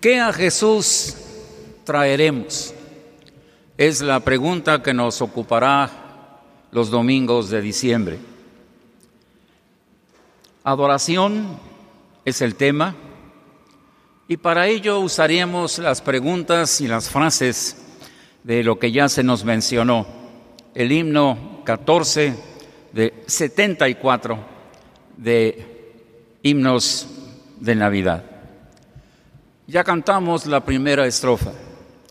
¿Qué a Jesús traeremos? Es la pregunta que nos ocupará los domingos de diciembre. Adoración es el tema y para ello usaríamos las preguntas y las frases de lo que ya se nos mencionó. El himno 14 de 74 de himnos de Navidad. Ya cantamos la primera estrofa.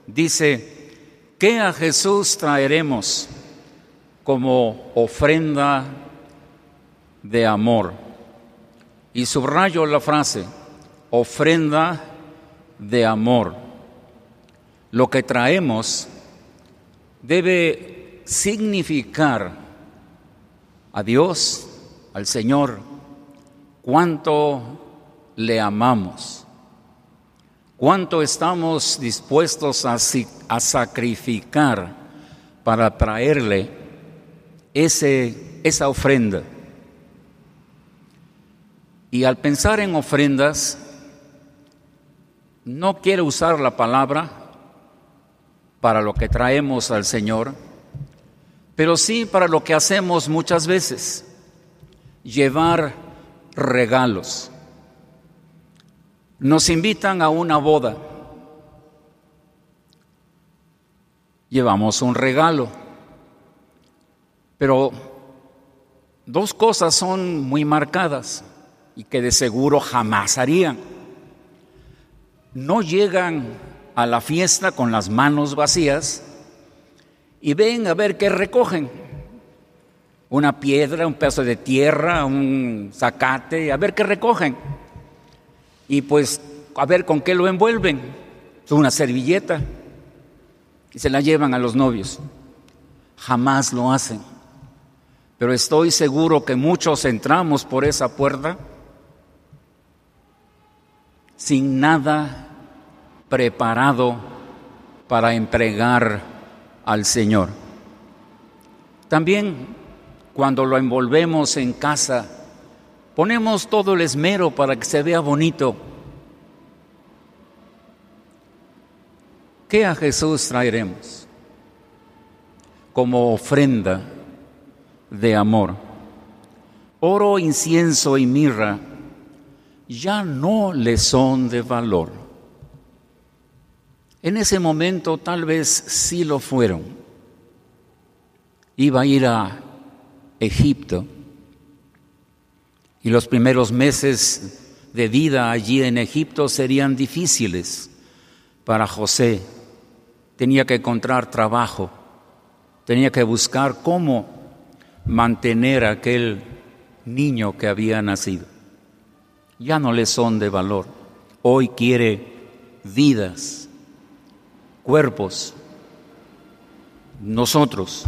Dice, ¿qué a Jesús traeremos como ofrenda de amor? Y subrayo la frase, ofrenda de amor. Lo que traemos debe significar a Dios, al Señor, cuánto le amamos, cuánto estamos dispuestos a, a sacrificar para traerle ese, esa ofrenda. Y al pensar en ofrendas, no quiero usar la palabra para lo que traemos al Señor, pero sí para lo que hacemos muchas veces, llevar regalos. Nos invitan a una boda, llevamos un regalo, pero dos cosas son muy marcadas y que de seguro jamás harían. No llegan a la fiesta con las manos vacías y ven a ver qué recogen. Una piedra, un pedazo de tierra, un zacate, a ver qué recogen. Y pues a ver con qué lo envuelven. Una servilleta. Y se la llevan a los novios. Jamás lo hacen. Pero estoy seguro que muchos entramos por esa puerta sin nada preparado para entregar al Señor. También cuando lo envolvemos en casa, ponemos todo el esmero para que se vea bonito. ¿Qué a Jesús traeremos? Como ofrenda de amor. Oro, incienso y mirra ya no le son de valor. En ese momento tal vez sí lo fueron. Iba a ir a Egipto y los primeros meses de vida allí en Egipto serían difíciles para José. Tenía que encontrar trabajo, tenía que buscar cómo mantener a aquel niño que había nacido ya no le son de valor. Hoy quiere vidas, cuerpos, nosotros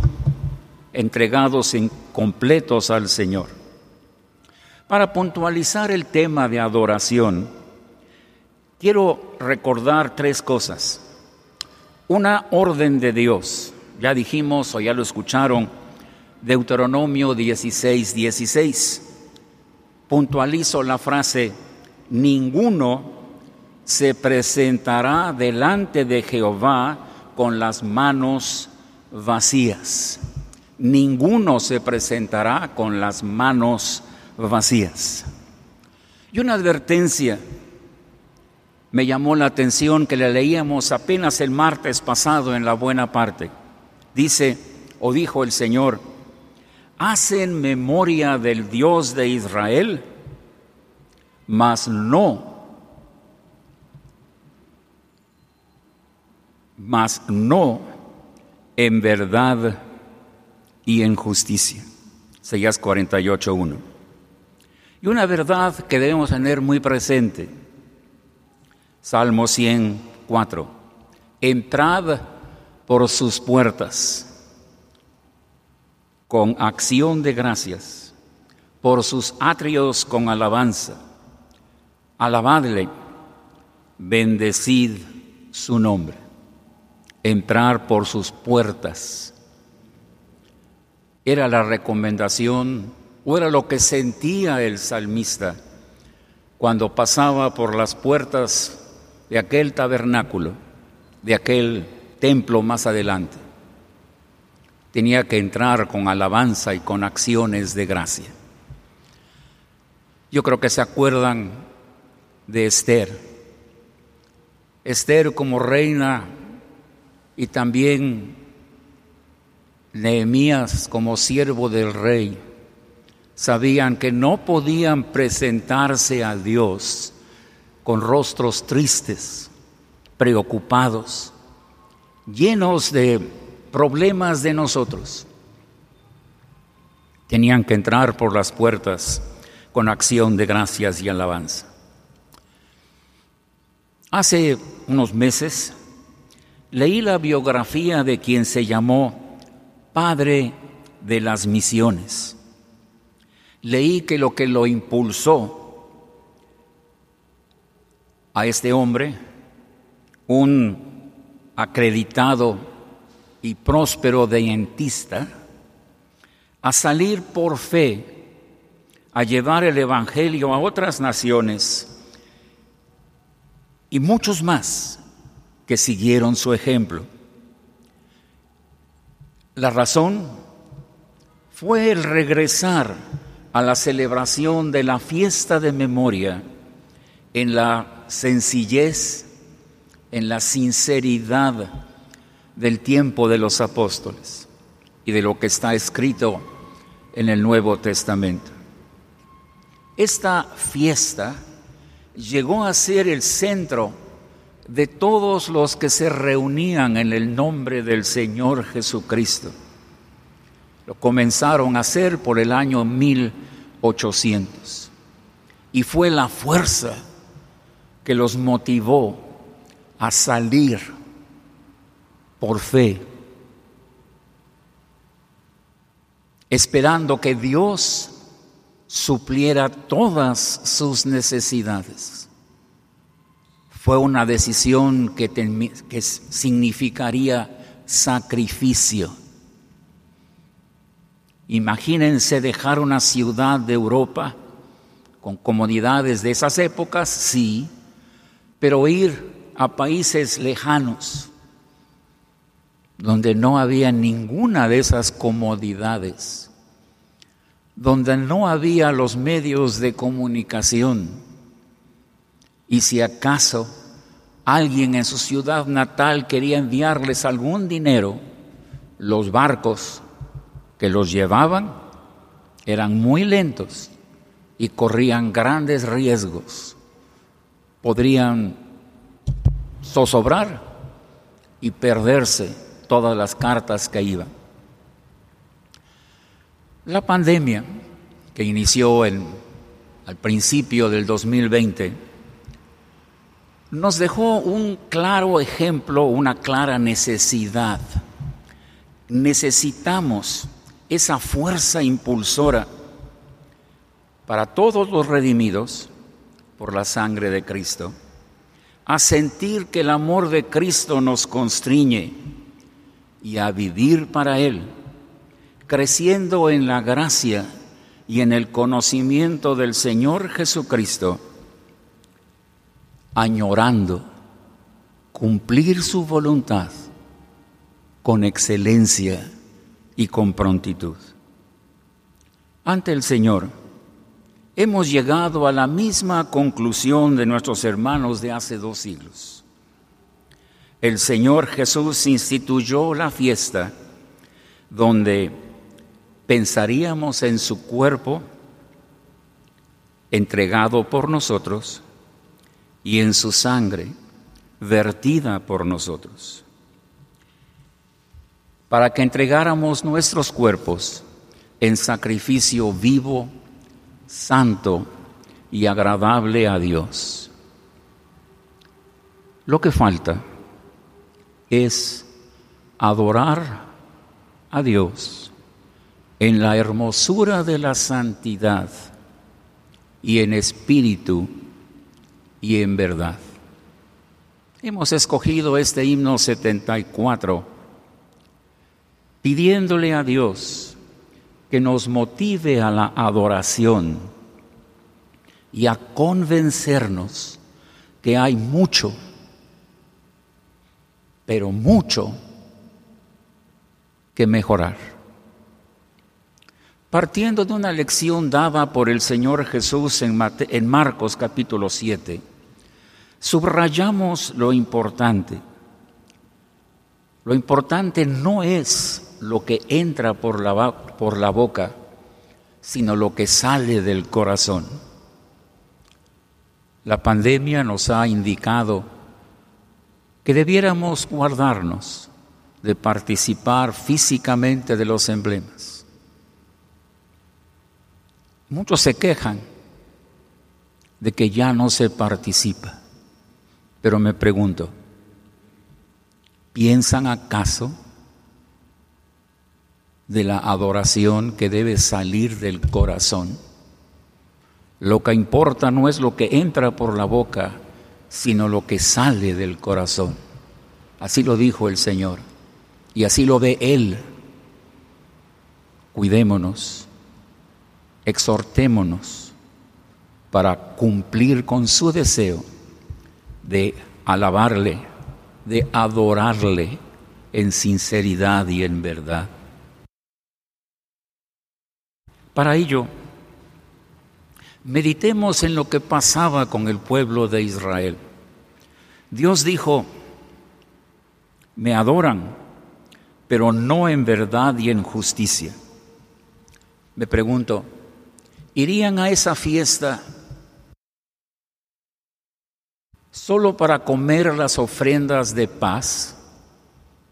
entregados completos al Señor. Para puntualizar el tema de adoración, quiero recordar tres cosas. Una orden de Dios, ya dijimos o ya lo escucharon, Deuteronomio 16, 16 puntualizo la frase, ninguno se presentará delante de Jehová con las manos vacías. Ninguno se presentará con las manos vacías. Y una advertencia me llamó la atención que le leíamos apenas el martes pasado en la buena parte. Dice, o dijo el Señor, hacen memoria del Dios de Israel, mas no, mas no en verdad y en justicia. Seguías 48.1. Y una verdad que debemos tener muy presente. Salmo 104. Entrad por sus puertas con acción de gracias, por sus atrios con alabanza. Alabadle, bendecid su nombre, entrar por sus puertas. Era la recomendación o era lo que sentía el salmista cuando pasaba por las puertas de aquel tabernáculo, de aquel templo más adelante. Tenía que entrar con alabanza y con acciones de gracia. Yo creo que se acuerdan de Esther. Esther como reina y también Nehemías como siervo del rey sabían que no podían presentarse a Dios con rostros tristes, preocupados, llenos de problemas de nosotros. Tenían que entrar por las puertas con acción de gracias y alabanza. Hace unos meses leí la biografía de quien se llamó Padre de las Misiones leí que lo que lo impulsó a este hombre, un acreditado y próspero dentista, a salir por fe, a llevar el Evangelio a otras naciones y muchos más que siguieron su ejemplo. La razón fue el regresar a la celebración de la fiesta de memoria en la sencillez, en la sinceridad del tiempo de los apóstoles y de lo que está escrito en el Nuevo Testamento. Esta fiesta llegó a ser el centro de todos los que se reunían en el nombre del Señor Jesucristo. Lo comenzaron a hacer por el año 1800. Y fue la fuerza que los motivó a salir por fe, esperando que Dios supliera todas sus necesidades. Fue una decisión que, que significaría sacrificio Imagínense dejar una ciudad de Europa con comodidades de esas épocas, sí, pero ir a países lejanos donde no había ninguna de esas comodidades, donde no había los medios de comunicación. Y si acaso alguien en su ciudad natal quería enviarles algún dinero, los barcos que los llevaban eran muy lentos y corrían grandes riesgos. Podrían zozobrar y perderse todas las cartas que iban. La pandemia que inició en, al principio del 2020 nos dejó un claro ejemplo, una clara necesidad. Necesitamos esa fuerza impulsora para todos los redimidos por la sangre de Cristo, a sentir que el amor de Cristo nos constriñe y a vivir para Él, creciendo en la gracia y en el conocimiento del Señor Jesucristo, añorando cumplir su voluntad con excelencia y con prontitud. Ante el Señor, hemos llegado a la misma conclusión de nuestros hermanos de hace dos siglos. El Señor Jesús instituyó la fiesta donde pensaríamos en su cuerpo entregado por nosotros y en su sangre vertida por nosotros para que entregáramos nuestros cuerpos en sacrificio vivo, santo y agradable a Dios. Lo que falta es adorar a Dios en la hermosura de la santidad y en espíritu y en verdad. Hemos escogido este himno 74 pidiéndole a Dios que nos motive a la adoración y a convencernos que hay mucho pero mucho que mejorar. Partiendo de una lección dada por el Señor Jesús en, Marcos capítulo 7, subrayamos lo importante. Lo importante no es lo que entra por la, por la boca, sino lo que sale del corazón. La pandemia nos ha indicado que debiéramos guardarnos de participar físicamente de los emblemas. Muchos se quejan de que ya no se participa, pero me pregunto, ¿piensan acaso de la adoración que debe salir del corazón? Lo que importa no es lo que entra por la boca, sino lo que sale del corazón. Así lo dijo el Señor y así lo ve Él. Cuidémonos, exhortémonos para cumplir con su deseo de alabarle, de adorarle en sinceridad y en verdad. Para ello, Meditemos en lo que pasaba con el pueblo de Israel. Dios dijo, me adoran, pero no en verdad y en justicia. Me pregunto, ¿irían a esa fiesta solo para comer las ofrendas de paz?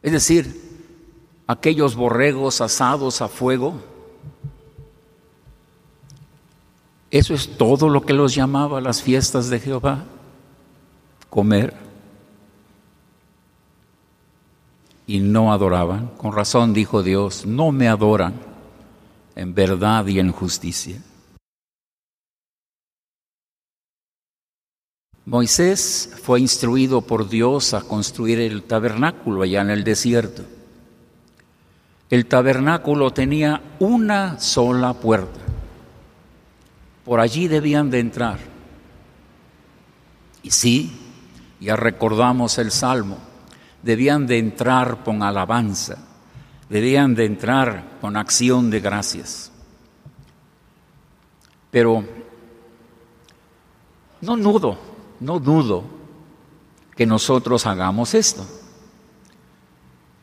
Es decir, aquellos borregos asados a fuego Eso es todo lo que los llamaba las fiestas de Jehová, comer. Y no adoraban. Con razón dijo Dios, no me adoran en verdad y en justicia. Moisés fue instruido por Dios a construir el tabernáculo allá en el desierto. El tabernáculo tenía una sola puerta por allí debían de entrar. Y sí, ya recordamos el Salmo, debían de entrar con alabanza, debían de entrar con acción de gracias. Pero no dudo, no dudo que nosotros hagamos esto.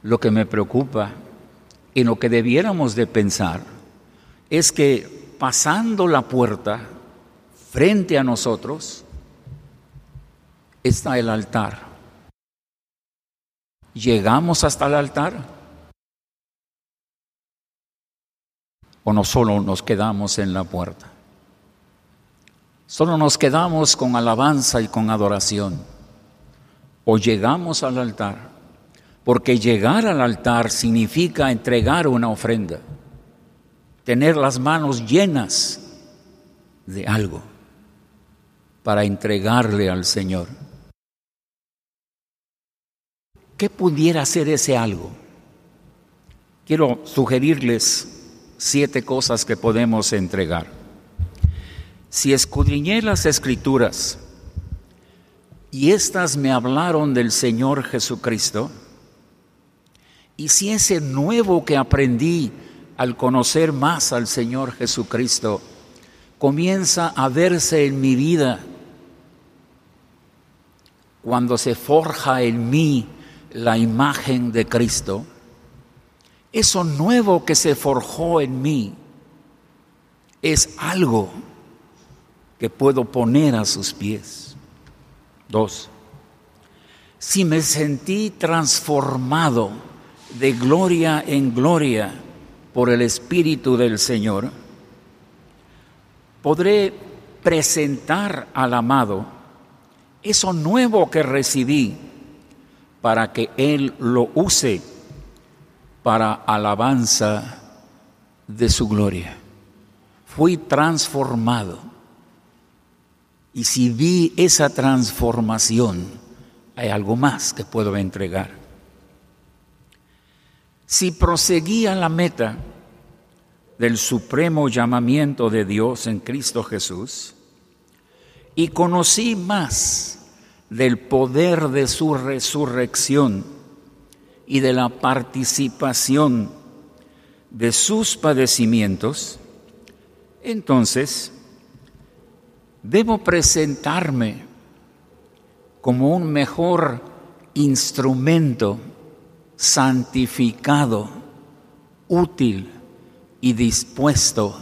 Lo que me preocupa y lo que debiéramos de pensar es que pasando la puerta, frente a nosotros, está el altar. ¿Llegamos hasta el altar? ¿O no solo nos quedamos en la puerta? Solo nos quedamos con alabanza y con adoración. O llegamos al altar, porque llegar al altar significa entregar una ofrenda tener las manos llenas de algo para entregarle al Señor. ¿Qué pudiera ser ese algo? Quiero sugerirles siete cosas que podemos entregar. Si escudriñé las escrituras y éstas me hablaron del Señor Jesucristo, y si ese nuevo que aprendí al conocer más al Señor Jesucristo, comienza a verse en mi vida cuando se forja en mí la imagen de Cristo, eso nuevo que se forjó en mí es algo que puedo poner a sus pies. Dos, si me sentí transformado de gloria en gloria, por el Espíritu del Señor, podré presentar al amado eso nuevo que recibí para que Él lo use para alabanza de su gloria. Fui transformado. Y si vi esa transformación, hay algo más que puedo entregar. Si proseguía la meta del supremo llamamiento de Dios en Cristo Jesús y conocí más del poder de su resurrección y de la participación de sus padecimientos, entonces debo presentarme como un mejor instrumento santificado, útil y dispuesto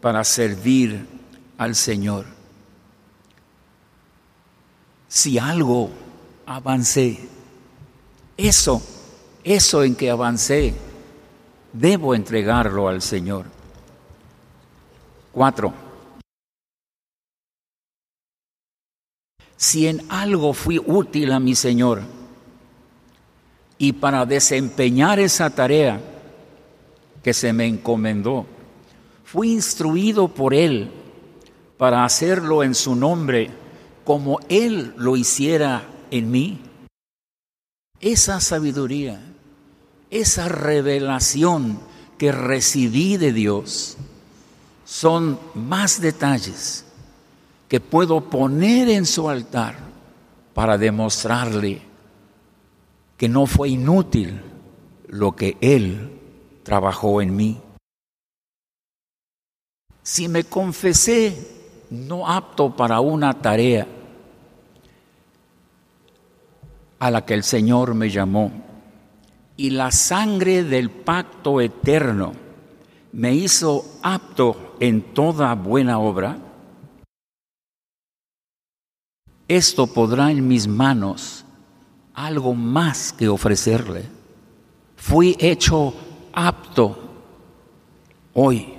para servir al Señor. Si algo avancé, eso, eso en que avancé, debo entregarlo al Señor. Cuatro. Si en algo fui útil a mi Señor y para desempeñar esa tarea que se me encomendó, fui instruido por Él para hacerlo en su nombre como Él lo hiciera en mí. Esa sabiduría esa revelación que recibí de Dios son más detalles que puedo poner en su altar para demostrarle que no fue inútil lo que Él trabajó en mí. Si me confesé no apto para una tarea a la que el Señor me llamó, y la sangre del pacto eterno me hizo apto en toda buena obra, esto podrá en mis manos algo más que ofrecerle. Fui hecho apto hoy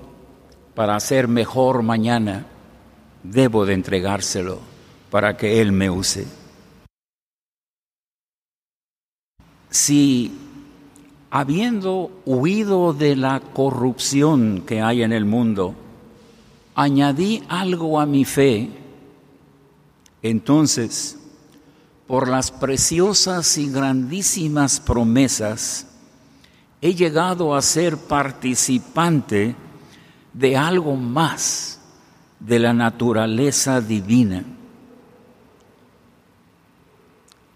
para hacer mejor mañana. Debo de entregárselo para que Él me use. Si habiendo huido de la corrupción que hay en el mundo, añadí algo a mi fe, entonces, por las preciosas y grandísimas promesas, he llegado a ser participante de algo más de la naturaleza divina.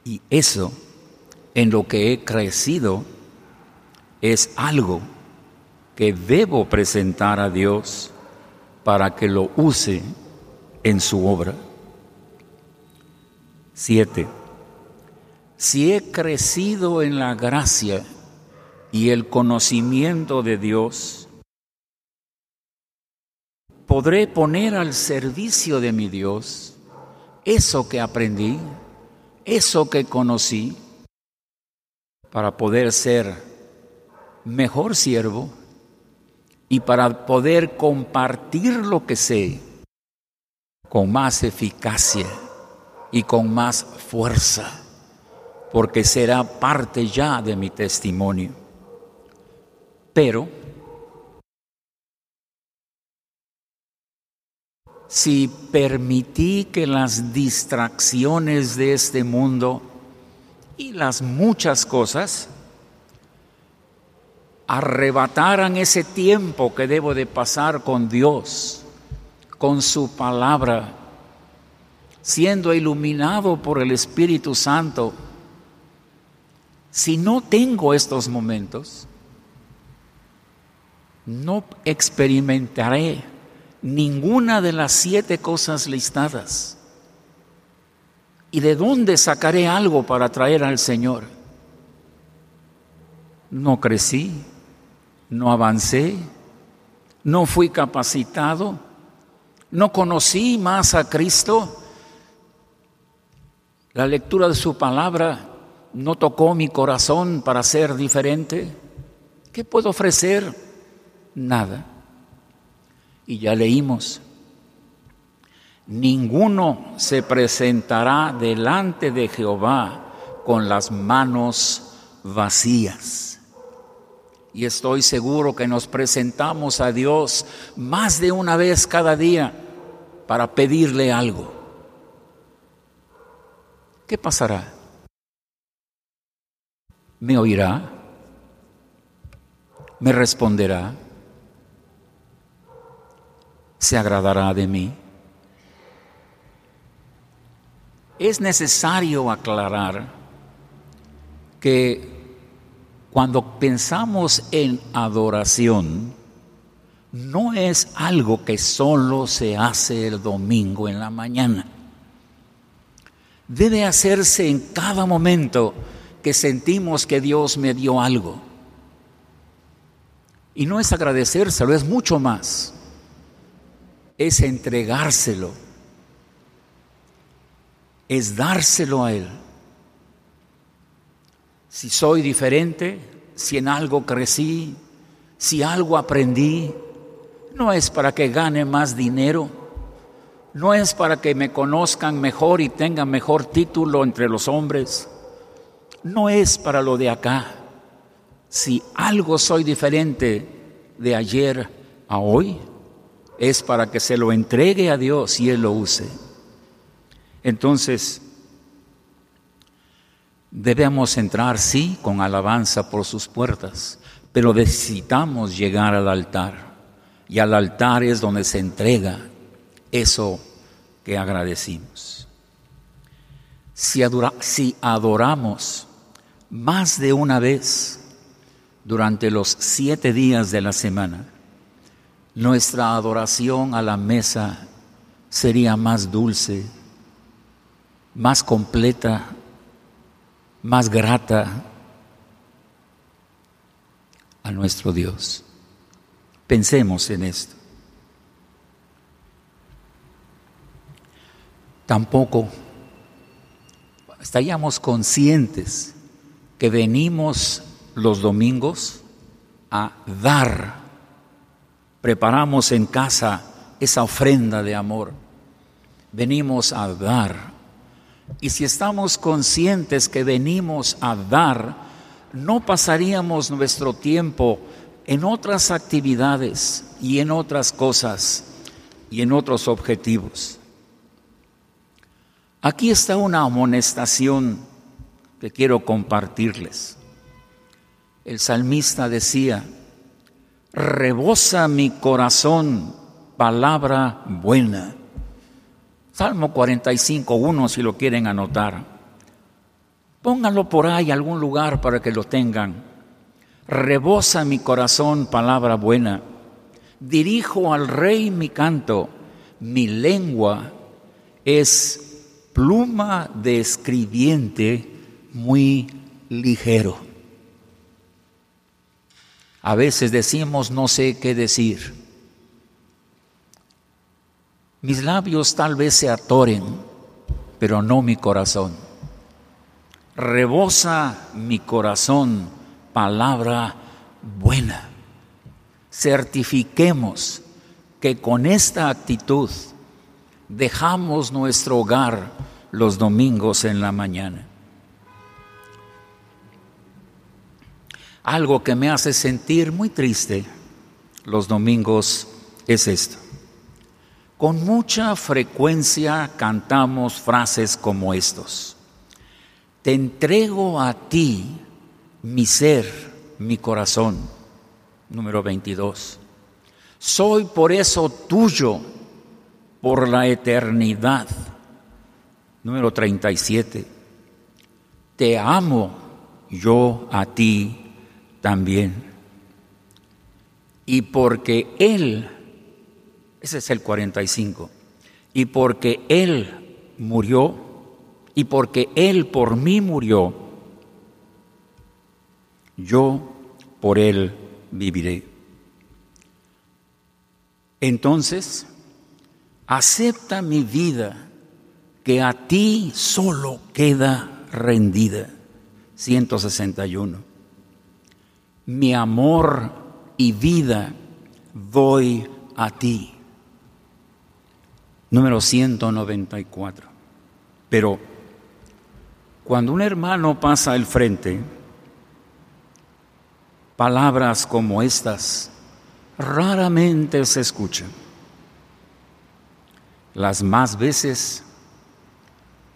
Y eso, en lo que he crecido, es algo que debo presentar a Dios para que lo use en su obra. Siete. Si he crecido en la gracia y el conocimiento de Dios, podré poner al servicio de mi Dios eso que aprendí, eso que conocí, para poder ser mejor siervo y para poder compartir lo que sé con más eficacia y con más fuerza, porque será parte ya de mi testimonio. Pero, si permití que las distracciones de este mundo y las muchas cosas arrebataran ese tiempo que debo de pasar con Dios, con su palabra, siendo iluminado por el Espíritu Santo. Si no tengo estos momentos, no experimentaré ninguna de las siete cosas listadas. ¿Y de dónde sacaré algo para traer al Señor? No crecí, no avancé, no fui capacitado, no conocí más a Cristo. La lectura de su palabra no tocó mi corazón para ser diferente. ¿Qué puedo ofrecer? Nada. Y ya leímos, ninguno se presentará delante de Jehová con las manos vacías y estoy seguro que nos presentamos a Dios más de una vez cada día para pedirle algo. ¿Qué pasará? ¿Me oirá? ¿Me responderá? ¿Se agradará de mí? Es necesario aclarar que cuando pensamos en adoración, no es algo que solo se hace el domingo en la mañana. Debe hacerse en cada momento que sentimos que Dios me dio algo. Y no es agradecérselo, es mucho más. Es entregárselo. Es dárselo a Él. Si soy diferente, si en algo crecí, si algo aprendí, no es para que gane más dinero, no es para que me conozcan mejor y tengan mejor título entre los hombres, no es para lo de acá. Si algo soy diferente de ayer a hoy, es para que se lo entregue a Dios y Él lo use. Entonces, debemos entrar, sí, con alabanza por sus puertas, pero necesitamos llegar al altar y al altar es donde se entrega eso que agradecimos. Si, si adoramos más de una vez durante los siete días de la semana, nuestra adoración a la mesa sería más dulce, más completa, más grata a nuestro Dios. Pensemos en esto. Tampoco estaríamos conscientes que venimos los domingos a dar. Preparamos en casa esa ofrenda de amor. Venimos a dar. Y si estamos conscientes que venimos a dar, no pasaríamos nuestro tiempo en otras actividades y en otras cosas y en otros objetivos. Aquí está una amonestación que quiero compartirles. El salmista decía, rebosa mi corazón palabra buena. Salmo 45, 1 si lo quieren anotar. Pónganlo por ahí, algún lugar para que lo tengan rebosa mi corazón palabra buena. Dirijo al rey mi canto, mi lengua es pluma de escribiente muy ligero. A veces decimos no sé qué decir. Mis labios tal vez se atoren, pero no mi corazón. Rebosa mi corazón palabra buena. Certifiquemos que con esta actitud dejamos nuestro hogar los domingos en la mañana. Algo que me hace sentir muy triste los domingos es esto. Con mucha frecuencia cantamos frases como estos. Te entrego a ti mi ser, mi corazón. Número 22. Soy por eso tuyo, por la eternidad. Número 37. Te amo yo a ti también. Y porque Él, ese es el 45, y porque Él murió, y porque Él por mí murió, yo por él viviré. Entonces, acepta mi vida que a ti solo queda rendida. 161. Mi amor y vida doy a ti. Número 194. Pero cuando un hermano pasa al frente, palabras como estas raramente se escuchan. Las más veces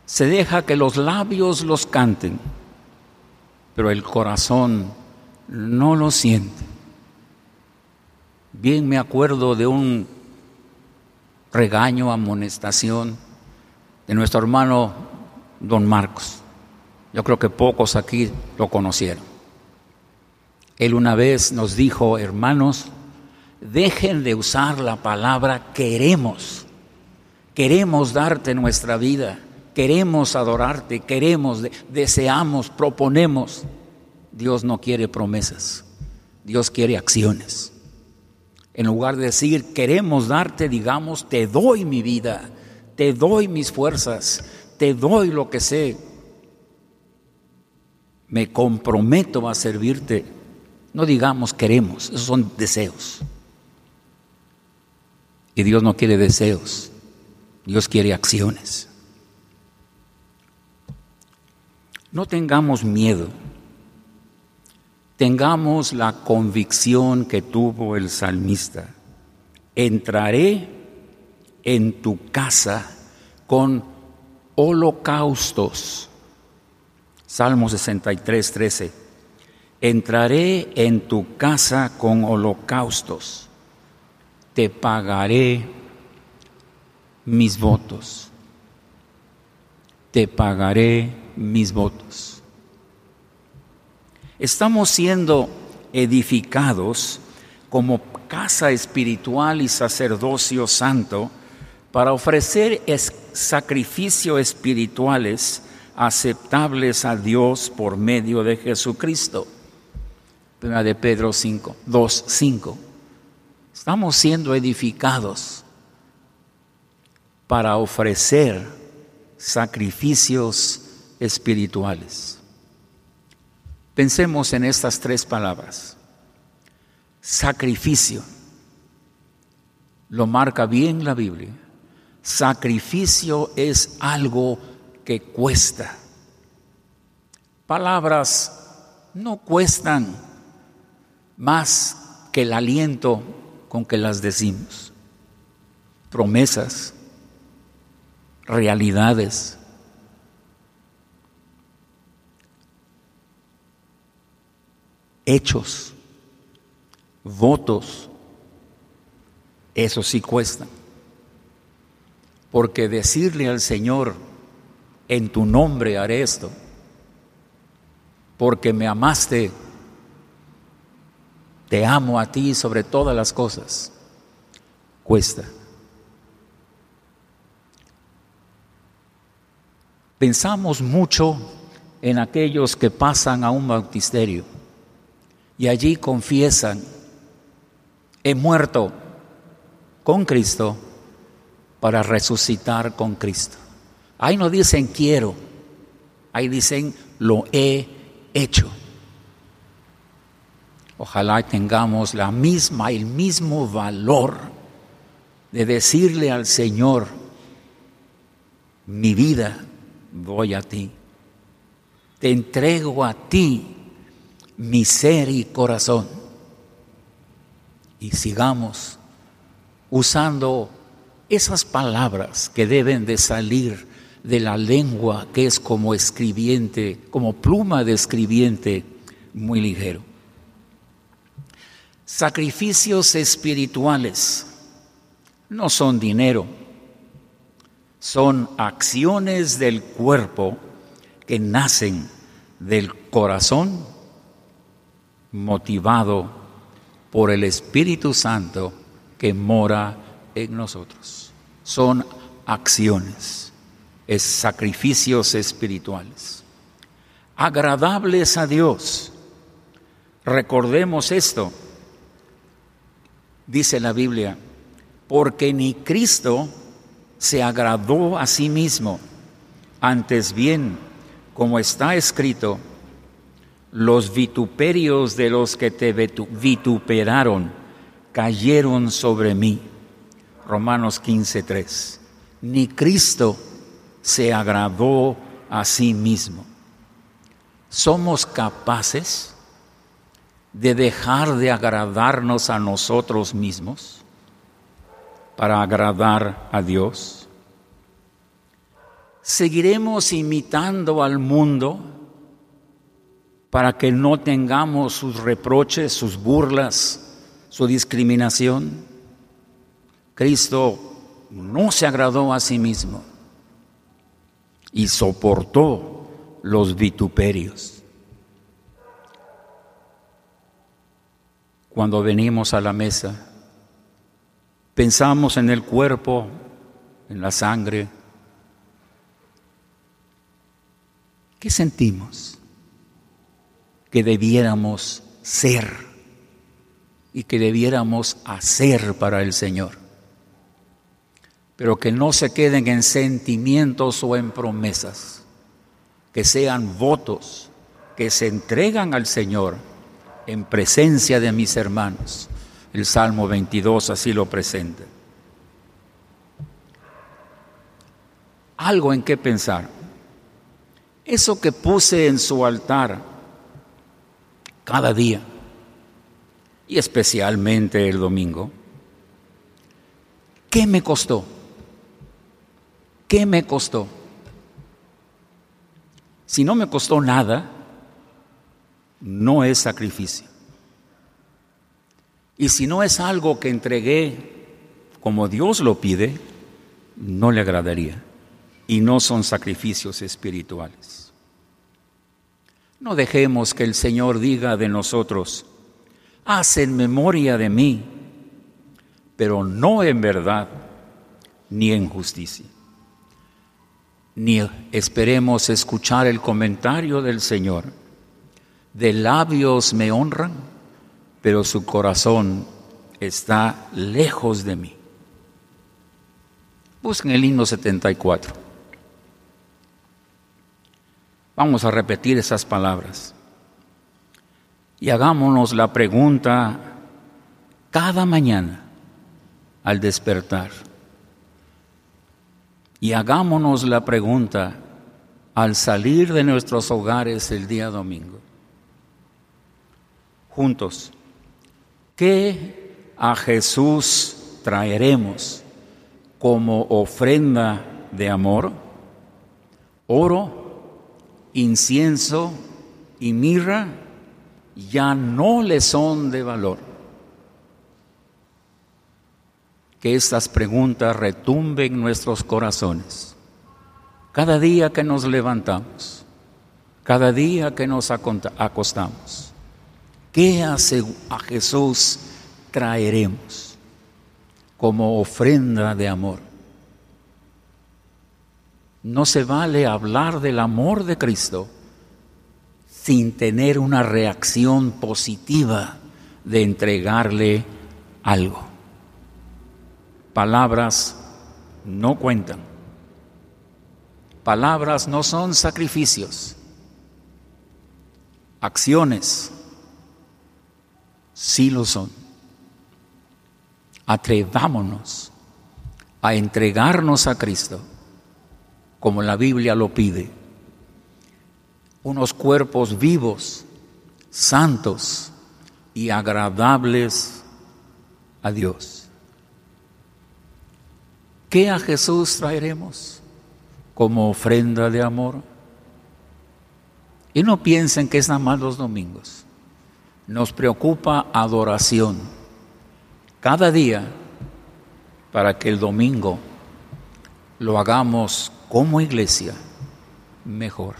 se deja que los labios los canten, pero el corazón no lo siente. Bien me acuerdo de un regaño, amonestación de nuestro hermano don Marcos. Yo creo que pocos aquí lo conocieron. Él una vez nos dijo, hermanos, dejen de usar la palabra queremos. Queremos darte nuestra vida, queremos adorarte, queremos, deseamos, proponemos. Dios no quiere promesas, Dios quiere acciones. En lugar de decir queremos darte, digamos, te doy mi vida, te doy mis fuerzas, te doy lo que sé. Me comprometo a servirte. No digamos queremos, esos son deseos. Y Dios no quiere deseos, Dios quiere acciones. No tengamos miedo, tengamos la convicción que tuvo el salmista. Entraré en tu casa con holocaustos. Salmo 63, 13. Entraré en tu casa con holocaustos te pagaré mis votos. Te pagaré mis votos. Estamos siendo edificados como casa espiritual y sacerdocio santo para ofrecer sacrificios espirituales aceptables a Dios por medio de Jesucristo. Primera de Pedro 5, 2, 5. Estamos siendo edificados para ofrecer sacrificios espirituales. Pensemos en estas tres palabras. Sacrificio. Lo marca bien la Biblia. Sacrificio es algo que cuesta. Palabras no cuestan más que el aliento con que las decimos. Promesas, realidades. Hechos, votos, eso sí cuesta. Porque decirle al Señor, en tu nombre haré esto, porque me amaste, te amo a ti sobre todas las cosas, cuesta. Pensamos mucho en aquellos que pasan a un bautisterio y allí confiesan, he muerto con Cristo para resucitar con Cristo. Ahí no dicen quiero, ahí dicen lo he hecho. Ojalá tengamos la misma, el mismo valor de decirle al Señor, mi vida voy a ti. Te entrego a ti mi ser y corazón. Y sigamos usando esas palabras que deben de salir de la lengua que es como escribiente, como pluma de escribiente muy ligero. Sacrificios espirituales no son dinero, son acciones del cuerpo que nacen del corazón motivado por el Espíritu Santo que mora en nosotros. Son acciones, es sacrificios espirituales. Agradables a Dios. Recordemos esto dice la Biblia, porque ni Cristo se agradó a sí mismo, antes bien, como está escrito, los vituperios de los que te vituperaron cayeron sobre mí. Romanos 15:3. Ni Cristo se agradó a sí mismo. Somos capaces de dejar de agradarnos a nosotros mismos para agradar a Dios? ¿Seguiremos imitando al mundo para que no tengamos sus reproches, sus burlas, su discriminación? Cristo no se agradó a sí mismo y soportó los vituperios. cuando venimos a la mesa. Pensamos en el cuerpo, en la sangre. ¿Qué sentimos? Que debiéramos ser y que debiéramos hacer para el Señor. Pero que no se queden en sentimientos o en promesas, que sean votos que se entregan al Señor en presencia de mis hermanos. El Salmo 22 así lo presenta. Algo en qué pensar. Eso que puse en su altar cada día, y especialmente el domingo, ¿qué me costó? ¿Qué me costó? Si no me costó nada, no es sacrificio. Y si no es algo que entregué como Dios lo pide, no le agradaría. Y no son sacrificios espirituales. No dejemos que el Señor diga de nosotros, haz en memoria de mí, pero no en verdad ni en justicia. Ni esperemos escuchar el comentario del Señor de labios me honran, pero su corazón está lejos de mí. Busquen el himno 74. Vamos a repetir esas palabras. Y hagámonos la pregunta cada mañana al despertar. Y hagámonos la pregunta al salir de nuestros hogares el día domingo juntos. ¿Qué a Jesús traeremos como ofrenda de amor? Oro, incienso y mirra ya no le son de valor. Que estas preguntas retumben en nuestros corazones. Cada día que nos levantamos, cada día que nos acostamos. ¿Qué a Jesús traeremos como ofrenda de amor? No se vale hablar del amor de Cristo sin tener una reacción positiva de entregarle algo. Palabras no cuentan. Palabras no son sacrificios. Acciones sí lo son. Atrevámonos a entregarnos a Cristo, como la Biblia lo pide. Unos cuerpos vivos, santos y agradables a Dios. ¿Qué a Jesús traeremos como ofrenda de amor? Y no piensen que es nada más los domingos. Nos preocupa adoración cada día para que el domingo lo hagamos como iglesia mejor.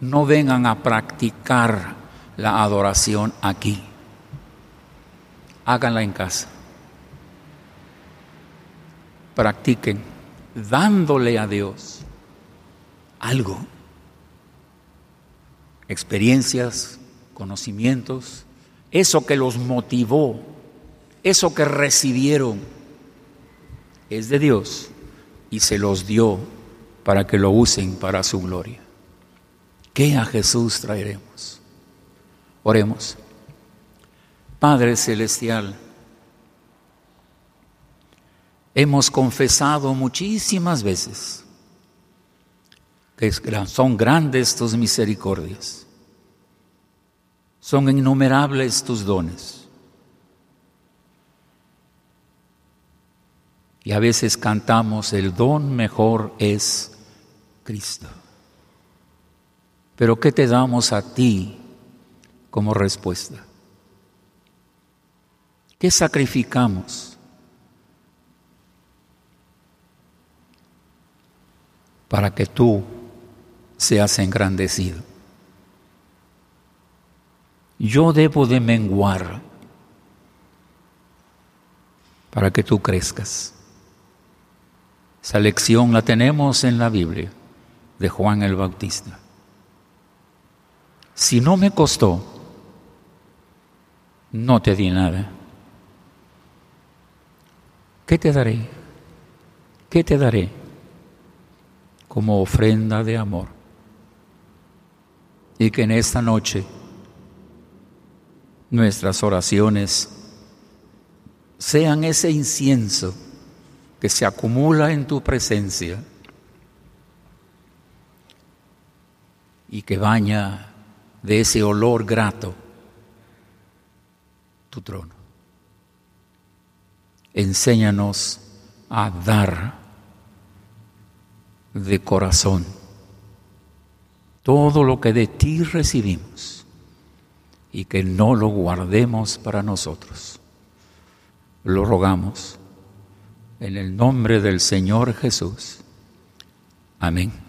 No vengan a practicar la adoración aquí. Háganla en casa. Practiquen dándole a Dios algo. Experiencias, conocimientos, eso que los motivó, eso que recibieron, es de Dios y se los dio para que lo usen para su gloria. ¿Qué a Jesús traeremos? Oremos. Padre Celestial, hemos confesado muchísimas veces que son grandes tus misericordias son innumerables tus dones. Y a veces cantamos, el don mejor es Cristo. Pero ¿qué te damos a ti como respuesta? ¿Qué sacrificamos para que tú seas engrandecido? yo debo de menguar para que tú crezcas. Esa lección la tenemos en la Biblia de Juan el Bautista. Si no me costó, no te di nada. ¿Qué te daré? ¿Qué te daré como ofrenda de amor? Y que en esta noche nuestras oraciones sean ese incienso que se acumula en tu presencia y que baña de ese olor grato tu trono. Enséñanos a dar de corazón todo lo que de ti recibimos y que no lo guardemos para nosotros. Lo rogamos en el nombre del Señor Jesús. Amén.